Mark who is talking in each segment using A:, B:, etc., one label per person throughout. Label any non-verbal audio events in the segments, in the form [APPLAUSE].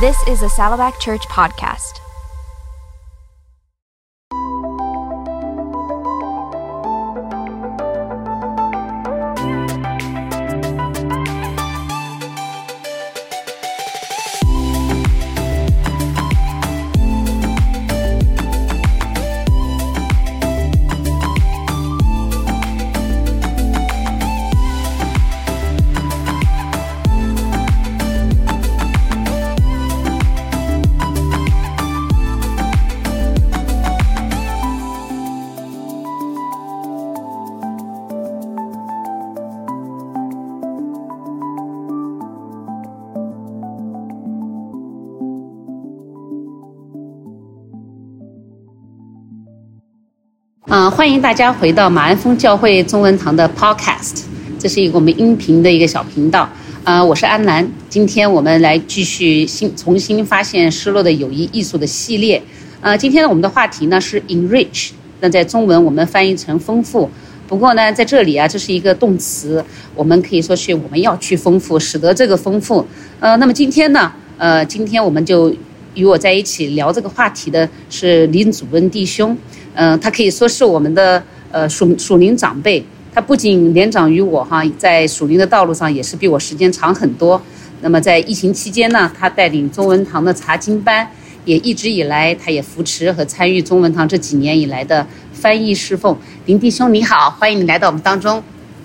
A: This is a Saddleback Church podcast.
B: 嗯，欢迎大家回到马鞍峰教会中文堂的 Podcast，这是一个我们音频的一个小频道。呃，我是安兰，今天我们来继续新重新发现失落的友谊艺术的系列。呃，今天呢我们的话题呢是 enrich，那在中文我们翻译成丰富。不过呢，在这里啊，这是一个动词，我们可以说是我们要去丰富，使得这个丰富。呃，那么今天呢，呃，今天我们就与我在一起聊这个话题的是林祖恩弟兄。嗯，他可以说是我们的呃属属灵长辈。他不仅年长于我哈，在属灵的道路上也是比我时间长很多。那么在疫情期间呢，他带领中文堂的查经班，也一直以来他也扶持和参与中文堂这几年以来的翻译侍奉。林弟兄你好，欢迎你来到我们当中。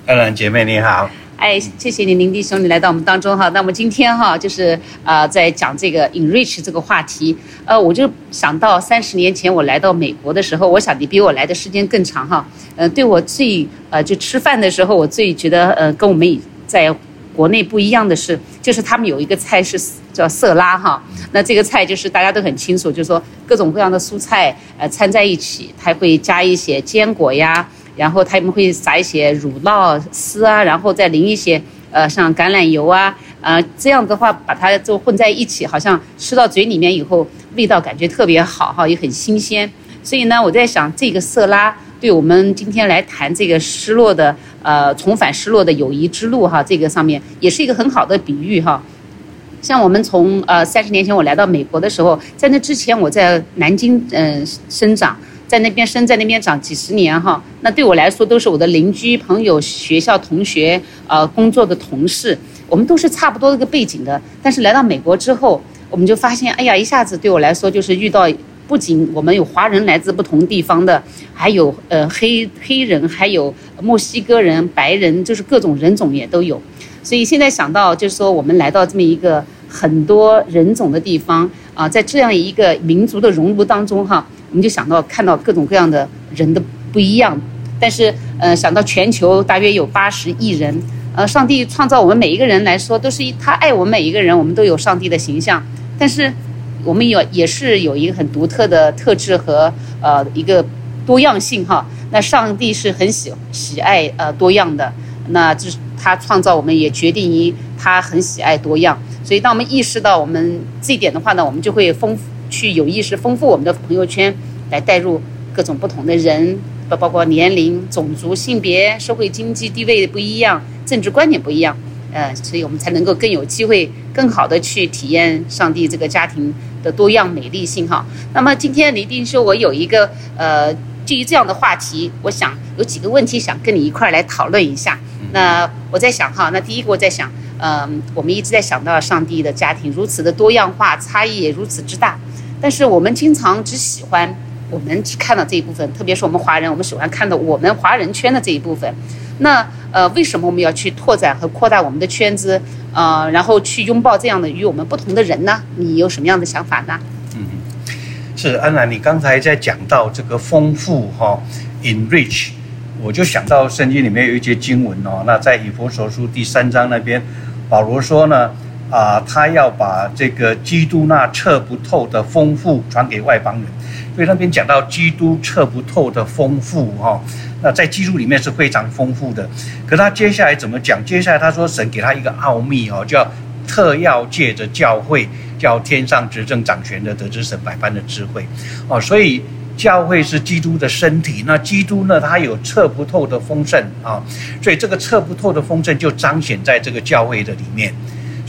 C: 安兰姐妹你好。
B: 哎，谢谢你，林弟兄，你来到我们当中哈。那么今天哈，就是呃，在讲这个 enrich 这个话题。呃，我就想到三十年前我来到美国的时候，我想你比我来的时间更长哈。呃，对我最呃，就吃饭的时候，我最觉得呃，跟我们在国内不一样的是，就是他们有一个菜是叫色拉哈。那这个菜就是大家都很清楚，就是说各种各样的蔬菜呃掺在一起，它会加一些坚果呀。然后他们会撒一些乳酪丝啊，然后再淋一些呃像橄榄油啊，呃这样的话把它就混在一起，好像吃到嘴里面以后味道感觉特别好哈，也很新鲜。所以呢，我在想这个色拉对我们今天来谈这个失落的呃重返失落的友谊之路哈，这个上面也是一个很好的比喻哈。像我们从呃三十年前我来到美国的时候，在那之前我在南京嗯生长。在那边生，在那边长几十年哈，那对我来说都是我的邻居、朋友、学校同学，呃，工作的同事，我们都是差不多这个背景的。但是来到美国之后，我们就发现，哎呀，一下子对我来说就是遇到，不仅我们有华人来自不同地方的，还有呃黑黑人，还有墨西哥人、白人，就是各种人种也都有。所以现在想到，就是说我们来到这么一个很多人种的地方啊，在这样一个民族的熔炉当中哈。我们就想到看到各种各样的人的不一样，但是呃想到全球大约有八十亿人，呃上帝创造我们每一个人来说都是他爱我们每一个人，我们都有上帝的形象，但是我们有也是有一个很独特的特质和呃一个多样性哈。那上帝是很喜喜爱呃多样的，那就是他创造我们也决定于他很喜爱多样，所以当我们意识到我们这一点的话呢，我们就会丰富。去有意识丰富我们的朋友圈，来带入各种不同的人，包包括年龄、种族、性别、社会经济地位不一样、政治观点不一样，呃，所以我们才能够更有机会、更好的去体验上帝这个家庭的多样美丽性哈。那么今天李定说，我有一个呃，基于这样的话题，我想有几个问题想跟你一块儿来讨论一下。那我在想哈，那第一个我在想，嗯，我们一直在想到上帝的家庭如此的多样化，差异也如此之大。但是我们经常只喜欢我们只看到这一部分，特别是我们华人，我们喜欢看到我们华人圈的这一部分。那呃，为什么我们要去拓展和扩大我们的圈子？呃，然后去拥抱这样的与我们不同的人呢？你有什么样的想法呢？
C: 嗯，是安娜，你刚才在讲到这个丰富哈，enrich，我就想到圣经里面有一节经文哦，那在以弗所书第三章那边，保罗说呢。啊，他要把这个基督那测不透的丰富传给外邦人，所以那边讲到基督测不透的丰富哈，那在基督里面是非常丰富的。可他接下来怎么讲？接下来他说神给他一个奥秘哦，叫特要借着教会，叫天上执政掌权的得知神百般的智慧哦。所以教会是基督的身体，那基督呢，他有测不透的丰盛啊，所以这个测不透的丰盛就彰显在这个教会的里面。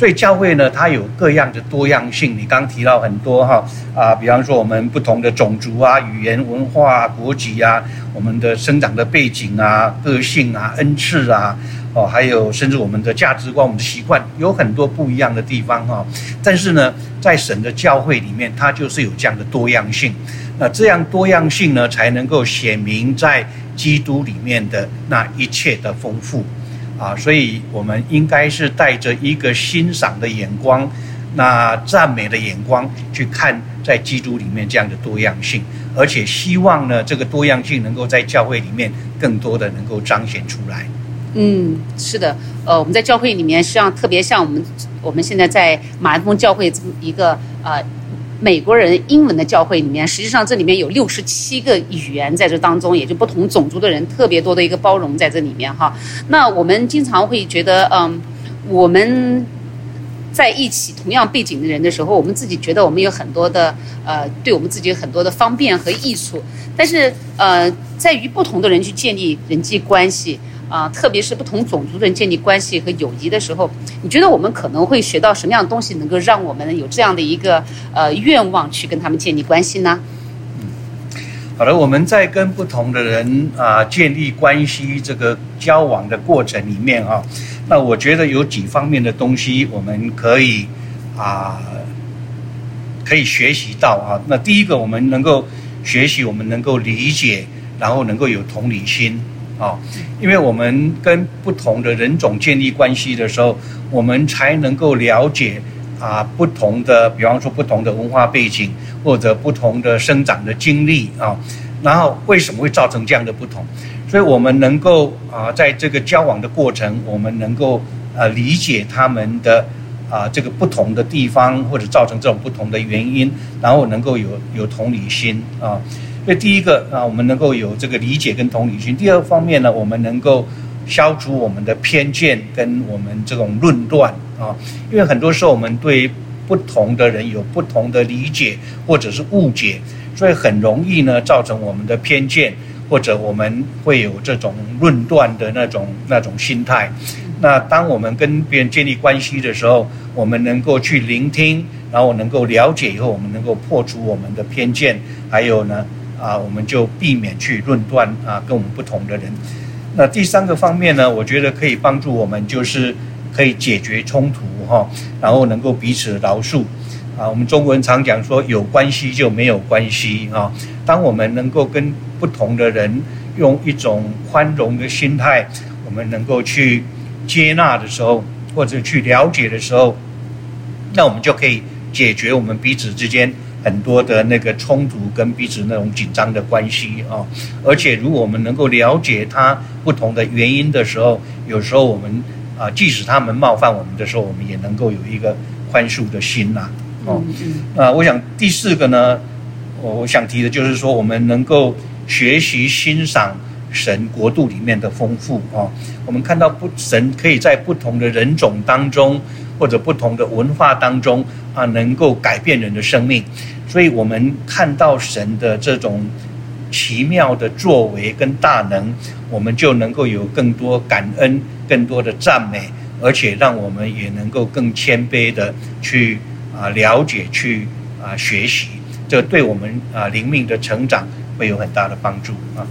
C: 所以教会呢，它有各样的多样性。你刚提到很多哈啊，比方说我们不同的种族啊、语言、文化、国籍啊，我们的生长的背景啊、个性啊、恩赐啊，哦，还有甚至我们的价值观、我们的习惯，有很多不一样的地方哈。但是呢，在神的教会里面，它就是有这样的多样性。那这样多样性呢，才能够显明在基督里面的那一切的丰富。啊，所以我们应该是带着一个欣赏的眼光，那赞美的眼光去看在基督里面这样的多样性，而且希望呢，这个多样性能够在教会里面更多的能够彰显出来。
B: 嗯，是的，呃，我们在教会里面，实际上特别像我们我们现在在马来峰教会这么一个呃。美国人英文的教会里面，实际上这里面有六十七个语言在这当中，也就不同种族的人特别多的一个包容在这里面哈。那我们经常会觉得，嗯，我们在一起同样背景的人的时候，我们自己觉得我们有很多的呃，对我们自己有很多的方便和益处，但是呃，在与不同的人去建立人际关系。啊，特别是不同种族的人建立关系和友谊的时候，你觉得我们可能会学到什么样的东西，能够让我们有这样的一个呃愿望去跟他们建立关系呢？
C: 好的，我们在跟不同的人啊建立关系这个交往的过程里面啊，那我觉得有几方面的东西我们可以啊可以学习到啊。那第一个，我们能够学习，我们能够理解，然后能够有同理心。啊，因为我们跟不同的人种建立关系的时候，我们才能够了解啊不同的，比方说不同的文化背景或者不同的生长的经历啊，然后为什么会造成这样的不同？所以我们能够啊在这个交往的过程，我们能够呃理解他们的啊这个不同的地方或者造成这种不同的原因，然后能够有有同理心啊。所以第一个啊，我们能够有这个理解跟同理心；第二方面呢，我们能够消除我们的偏见跟我们这种论断啊。因为很多时候我们对不同的人有不同的理解或者是误解，所以很容易呢造成我们的偏见，或者我们会有这种论断的那种那种心态。那当我们跟别人建立关系的时候，我们能够去聆听，然后能够了解以后，我们能够破除我们的偏见，还有呢。啊，我们就避免去论断啊，跟我们不同的人。那第三个方面呢，我觉得可以帮助我们，就是可以解决冲突哈，然后能够彼此饶恕。啊，我们中国人常讲说，有关系就没有关系啊。当我们能够跟不同的人用一种宽容的心态，我们能够去接纳的时候，或者去了解的时候，那我们就可以解决我们彼此之间。很多的那个冲突跟彼此那种紧张的关系啊，而且如果我们能够了解他不同的原因的时候，有时候我们啊，即使他们冒犯我们的时候，我们也能够有一个宽恕的心呐。哦，啊，我想第四个呢，我我想提的就是说，我们能够学习欣赏神国度里面的丰富啊。我们看到不神可以在不同的人种当中，或者不同的文化当中啊，能够改变人的生命。所以我们看到神的这种奇妙的作为跟大能，我们就能够有更多感恩、更多的赞美，而且让我们也能够更谦卑的去啊了解、去啊学习，这对我们啊灵命的成长会有很大的帮助啊。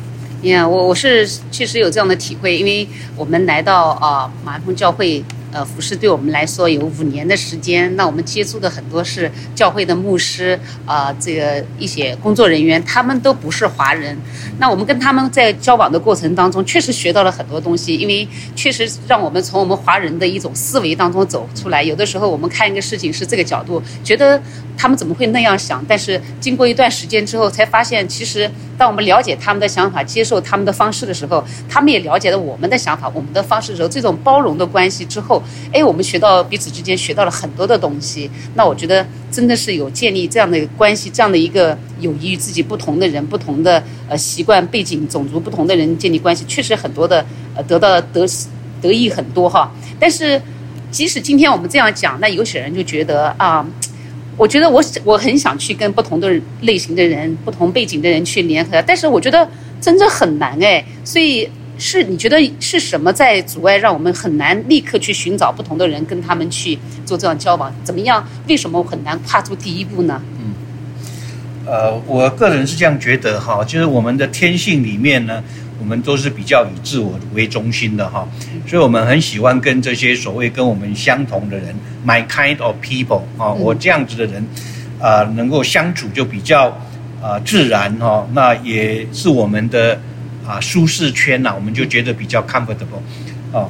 B: 呀，我我是确实有这样的体会，因为我们来到啊马峰教会。呃，服饰对我们来说有五年的时间，那我们接触的很多是教会的牧师啊，这个一些工作人员，他们都不是华人。那我们跟他们在交往的过程当中，确实学到了很多东西，因为确实让我们从我们华人的一种思维当中走出来。有的时候我们看一个事情是这个角度，觉得他们怎么会那样想？但是经过一段时间之后，才发现其实当我们了解他们的想法，接受他们的方式的时候，他们也了解了我们的想法、我们的方式的时候，这种包容的关系之后。哎，我们学到彼此之间学到了很多的东西。那我觉得真的是有建立这样的关系，这样的一个友谊与自己不同的人、不同的呃习惯背景、种族不同的人建立关系，确实很多的呃得到得得益很多哈。但是即使今天我们这样讲，那有些人就觉得啊，我觉得我我很想去跟不同的类型的人、不同背景的人去联合，但是我觉得真的很难哎。所以是你觉得是什么在阻碍让我们很难立刻去寻找不同的人，跟他们去做这样交往？怎么样？为什么很难跨出第一步呢？
C: 嗯呃，我个人是这样觉得哈，就是我们的天性里面呢，我们都是比较以自我为中心的哈，所以我们很喜欢跟这些所谓跟我们相同的人，my kind of people 啊，我这样子的人，啊，能够相处就比较啊自然哈，那也是我们的啊舒适圈呐，我们就觉得比较 comfortable 啊，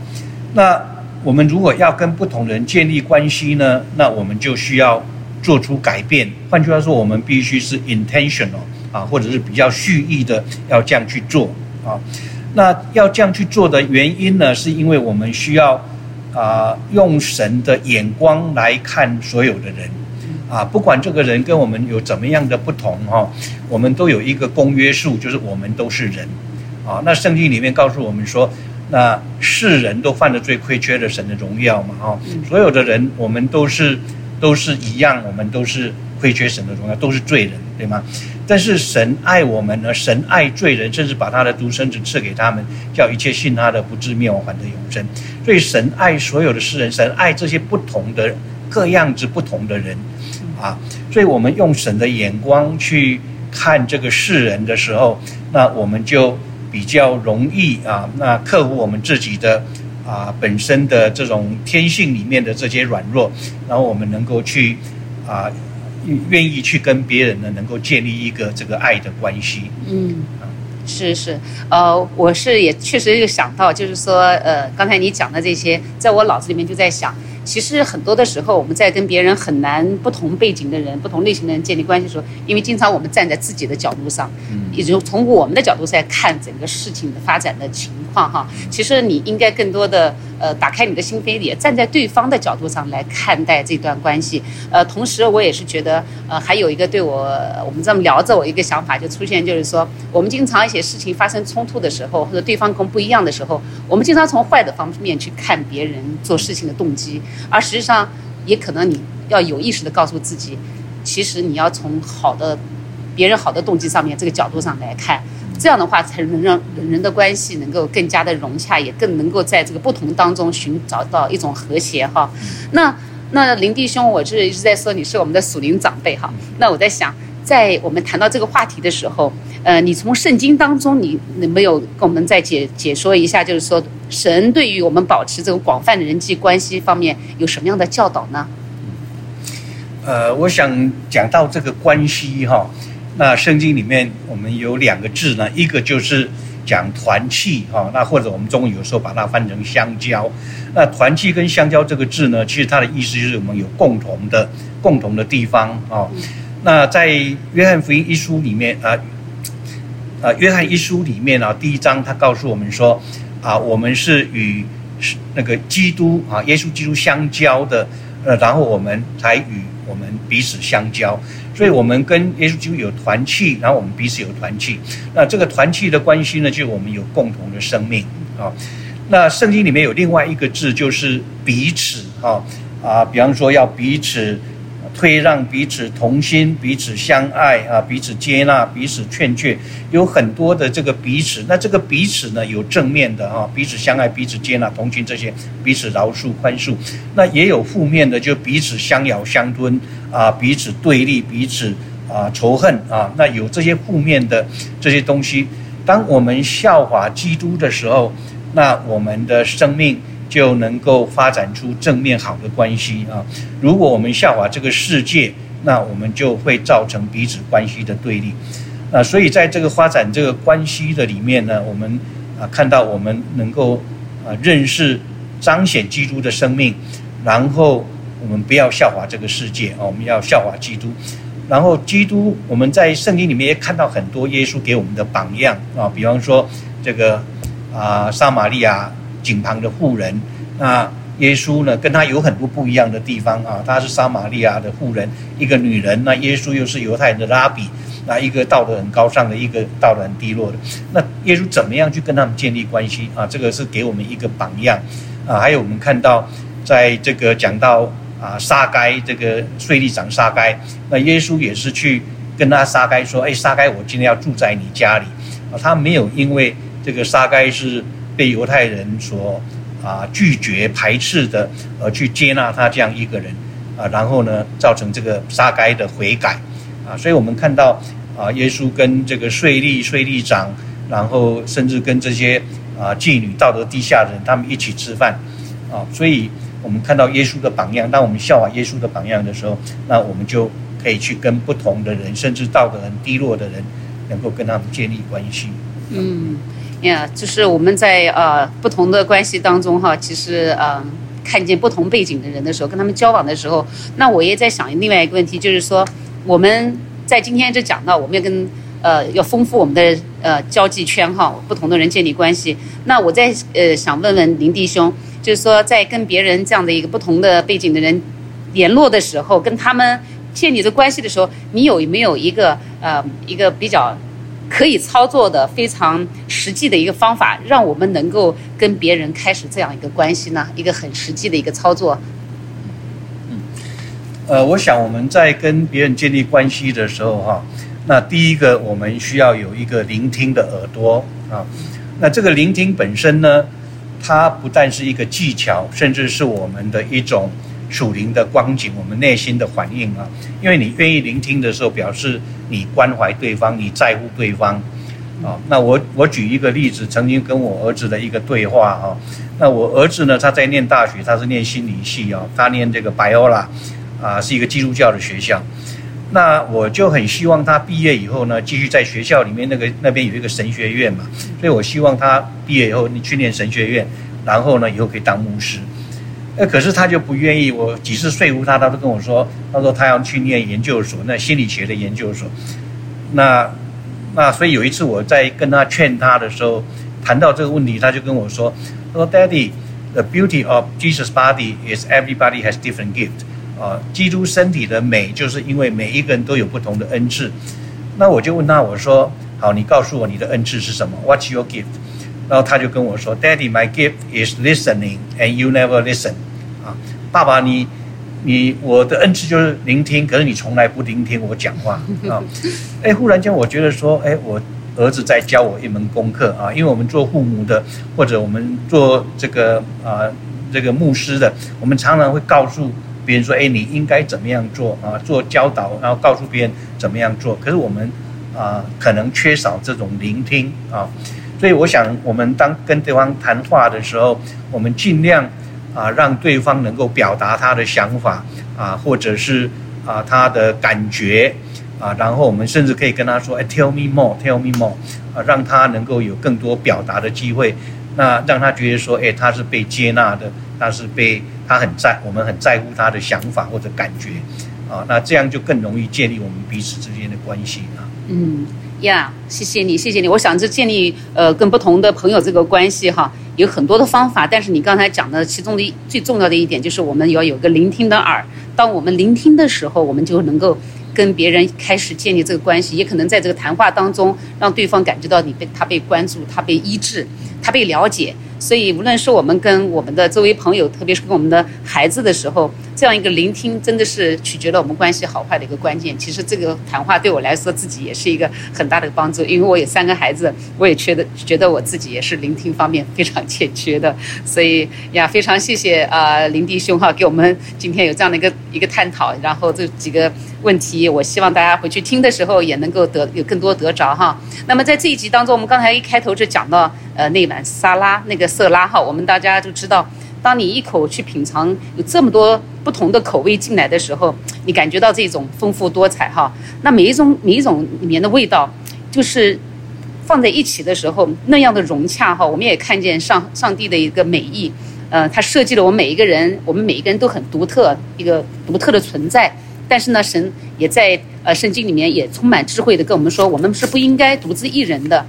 C: 那我们如果要跟不同人建立关系呢，那我们就需要。做出改变，换句话说，我们必须是 intentional 啊，或者是比较蓄意的要这样去做啊。那要这样去做的原因呢，是因为我们需要啊用神的眼光来看所有的人啊，不管这个人跟我们有怎么样的不同哈，我们都有一个公约数，就是我们都是人啊。那圣经里面告诉我们说，那世人都犯了罪，亏缺了神的荣耀嘛啊，所有的人我们都是。都是一样，我们都是亏缺神的荣耀，都是罪人，对吗？但是神爱我们呢，神爱罪人，甚至把他的独生子赐给他们，叫一切信他的不至灭亡，反得永生。所以神爱所有的世人，神爱这些不同的各样子不同的人啊。所以我们用神的眼光去看这个世人的时候，那我们就比较容易啊，那克服我们自己的。啊，本身的这种天性里面的这些软弱，然后我们能够去啊，愿意去跟别人呢，能够建立一个这个爱的关系。
B: 嗯，是是，呃，我是也确实有想到，就是说，呃，刚才你讲的这些，在我脑子里面就在想。其实很多的时候，我们在跟别人很难不同背景的人、不同类型的人建立关系的时候，因为经常我们站在自己的角度上，也就从我们的角度在看整个事情的发展的情况哈。其实你应该更多的呃打开你的心扉，也站在对方的角度上来看待这段关系。呃，同时我也是觉得呃还有一个对我我们这么聊着，我一个想法就出现，就是说我们经常一些事情发生冲突的时候，或者对方跟不一样的时候，我们经常从坏的方面去看别人做事情的动机。而实际上，也可能你要有意识的告诉自己，其实你要从好的、别人好的动机上面这个角度上来看，这样的话才能让人人的关系能够更加的融洽，也更能够在这个不同当中寻找到一种和谐哈。那那林弟兄，我是一直在说你是我们的属灵长辈哈。那我在想，在我们谈到这个话题的时候。呃，你从圣经当中，你能没有跟我们再解解说一下，就是说神对于我们保持这种广泛的人际关系方面有什么样的教导呢？
C: 呃，我想讲到这个关系哈，那圣经里面我们有两个字呢，一个就是讲团契哈，那或者我们中文有时候把它翻成相交。那团契跟相交这个字呢，其实它的意思就是我们有共同的共同的地方啊。那在约翰福音一书里面啊。呃，约翰一书里面啊，第一章他告诉我们说，啊，我们是与那个基督啊，耶稣基督相交的，呃，然后我们才与我们彼此相交，所以我们跟耶稣有团契，然后我们彼此有团契。那这个团契的关系呢，就是我们有共同的生命啊。那圣经里面有另外一个字，就是彼此啊啊，比方说要彼此。推让彼此同心，彼此相爱啊，彼此接纳，彼此劝诫，有很多的这个彼此。那这个彼此呢，有正面的啊，彼此相爱，彼此接纳，同情这些，彼此饶恕宽恕。那也有负面的，就彼此相咬相吞啊，彼此对立，彼此啊仇恨啊。那有这些负面的这些东西，当我们效法基督的时候，那我们的生命。就能够发展出正面好的关系啊！如果我们效法这个世界，那我们就会造成彼此关系的对立。啊所以在这个发展这个关系的里面呢，我们啊看到我们能够啊认识彰显基督的生命，然后我们不要效法这个世界啊，我们要效法基督。然后基督我们在圣经里面也看到很多耶稣给我们的榜样啊，比方说这个啊撒玛利亚。井旁的妇人，那耶稣呢？跟他有很多不一样的地方啊。他是撒玛利亚的妇人，一个女人。那耶稣又是犹太人的拉比，那一个道德很高尚的，一个道德很低落的。那耶稣怎么样去跟他们建立关系啊？这个是给我们一个榜样啊。还有我们看到，在这个讲到啊，撒该这个税吏长撒该，那耶稣也是去跟他撒该说：“哎，撒该，我今天要住在你家里。”啊，他没有因为。这个撒该是被犹太人所啊拒绝排斥的，而去接纳他这样一个人啊，然后呢，造成这个撒该的悔改啊，所以我们看到啊，耶稣跟这个税吏、税吏长，然后甚至跟这些啊妓女、道德低下的人，他们一起吃饭啊，所以我们看到耶稣的榜样。当我们效法耶稣的榜样的时候，那我们就可以去跟不同的人，甚至道德很低落的人，能够跟他们建立关系。
B: 嗯，呀，就是我们在呃不同的关系当中哈，其实呃看见不同背景的人的时候，跟他们交往的时候，那我也在想另外一个问题，就是说我们在今天就讲到，我们要跟呃要丰富我们的呃交际圈哈，不同的人建立关系。那我在呃想问问林弟兄，就是说在跟别人这样的一个不同的背景的人联络的时候，跟他们建立的关系的时候，你有没有一个呃一个比较？可以操作的非常实际的一个方法，让我们能够跟别人开始这样一个关系呢？一个很实际的一个操作。
C: 嗯，呃，我想我们在跟别人建立关系的时候，哈，那第一个我们需要有一个聆听的耳朵啊。那这个聆听本身呢，它不但是一个技巧，甚至是我们的一种。属灵的光景，我们内心的反应啊，因为你愿意聆听的时候，表示你关怀对方，你在乎对方，啊，那我我举一个例子，曾经跟我儿子的一个对话哈，那我儿子呢，他在念大学，他是念心理系啊，他念这个白欧拉啊，是一个基督教的学校，那我就很希望他毕业以后呢，继续在学校里面那个那边有一个神学院嘛，所以我希望他毕业以后你去念神学院，然后呢，以后可以当牧师。呃，可是他就不愿意。我几次说服他，他都跟我说：“他说他要去念研究所，那心理学的研究所。”那那所以有一次我在跟他劝他的时候，谈到这个问题，他就跟我说：“他说，Daddy，the beauty of Jesus' body is everybody has different gift。啊，基督身体的美，就是因为每一个人都有不同的恩赐。”那我就问他，我说：“好，你告诉我你的恩赐是什么？What's your gift？” 然后他就跟我说：“Daddy, my gift is listening, and you never listen。”啊，爸爸，你你我的恩赐就是聆听，可是你从来不聆听我讲话 [LAUGHS] 啊！哎，忽然间我觉得说，哎，我儿子在教我一门功课啊，因为我们做父母的，或者我们做这个啊这个牧师的，我们常常会告诉别人说，哎，你应该怎么样做啊？做教导，然后告诉别人怎么样做。可是我们啊，可能缺少这种聆听啊。所以我想，我们当跟对方谈话的时候，我们尽量啊，让对方能够表达他的想法啊，或者是啊他的感觉啊，然后我们甚至可以跟他说：“哎，tell me more，tell me more，啊，让他能够有更多表达的机会，那让他觉得说，哎，他是被接纳的，他是被他很在，我们很在乎他的想法或者感觉啊，那这样就更容易建立我们彼此之间的关系啊。
B: 嗯。呀，谢谢你，谢谢你。我想这建立呃跟不同的朋友这个关系哈，有很多的方法。但是你刚才讲的其中的最重要的一点，就是我们要有个聆听的耳。当我们聆听的时候，我们就能够跟别人开始建立这个关系，也可能在这个谈话当中，让对方感觉到你被他被关注，他被医治，他被了解。所以，无论是我们跟我们的周围朋友，特别是跟我们的孩子的时候，这样一个聆听，真的是取决了我们关系好坏的一个关键。其实，这个谈话对我来说，自己也是一个很大的帮助，因为我有三个孩子，我也觉得觉得我自己也是聆听方面非常欠缺的。[LAUGHS] 所以呀，非常谢谢啊林弟兄哈，给我们今天有这样的一个一个探讨。然后这几个问题，我希望大家回去听的时候也能够得有更多得着哈。那么在这一集当中，我们刚才一开头就讲到。呃，那碗沙拉，那个色拉哈，我们大家都知道，当你一口去品尝有这么多不同的口味进来的时候，你感觉到这种丰富多彩哈。那每一种每一种里面的味道，就是放在一起的时候那样的融洽哈。我们也看见上上帝的一个美意，呃，他设计了我们每一个人，我们每一个人都很独特，一个独特的存在。但是呢，神也在呃圣经里面也充满智慧的跟我们说，我们是不应该独自一人的。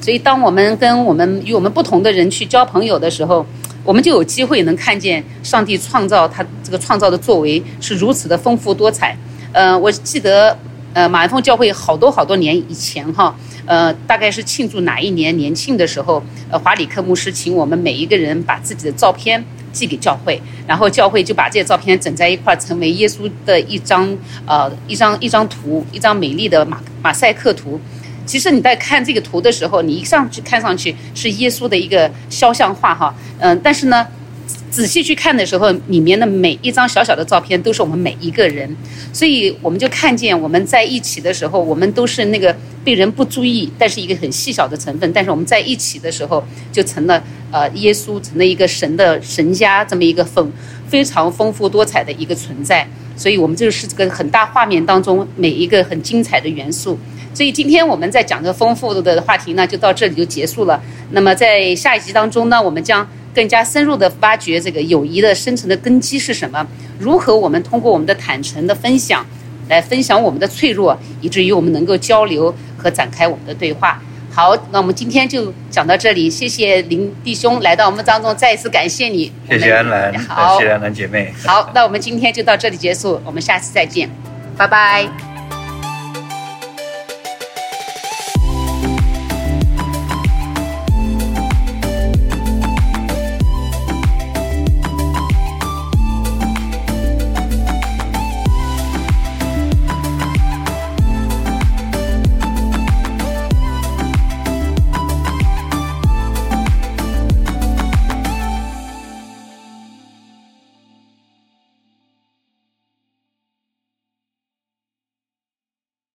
B: 所以，当我们跟我们与我们不同的人去交朋友的时候，我们就有机会能看见上帝创造他这个创造的作为是如此的丰富多彩。呃，我记得，呃，马来峰教会好多好多年以前哈，呃，大概是庆祝哪一年年庆的时候，呃，华里克牧师请我们每一个人把自己的照片寄给教会，然后教会就把这些照片整在一块，成为耶稣的一张呃一张一张图，一张美丽的马马赛克图。其实你在看这个图的时候，你一上去看上去是耶稣的一个肖像画哈，嗯，但是呢。仔细去看的时候，里面的每一张小小的照片都是我们每一个人，所以我们就看见我们在一起的时候，我们都是那个被人不注意，但是一个很细小的成分。但是我们在一起的时候，就成了呃耶稣，成了一个神的神家这么一个丰非常丰富多彩的一个存在。所以我们就是这个很大画面当中每一个很精彩的元素。所以今天我们在讲这丰富的话题呢，就到这里就结束了。那么在下一集当中呢，我们将。更加深入的挖掘这个友谊的深层的根基是什么？如何我们通过我们的坦诚的分享，来分享我们的脆弱，以至于我们能够交流和展开我们的对话。好，那我们今天就讲到这里，谢谢林弟兄来到我们当中，再一次感谢你。
C: 谢谢安兰，好，谢谢安兰姐妹。
B: 好，那我们今天就到这里结束，我们下次再见，拜拜。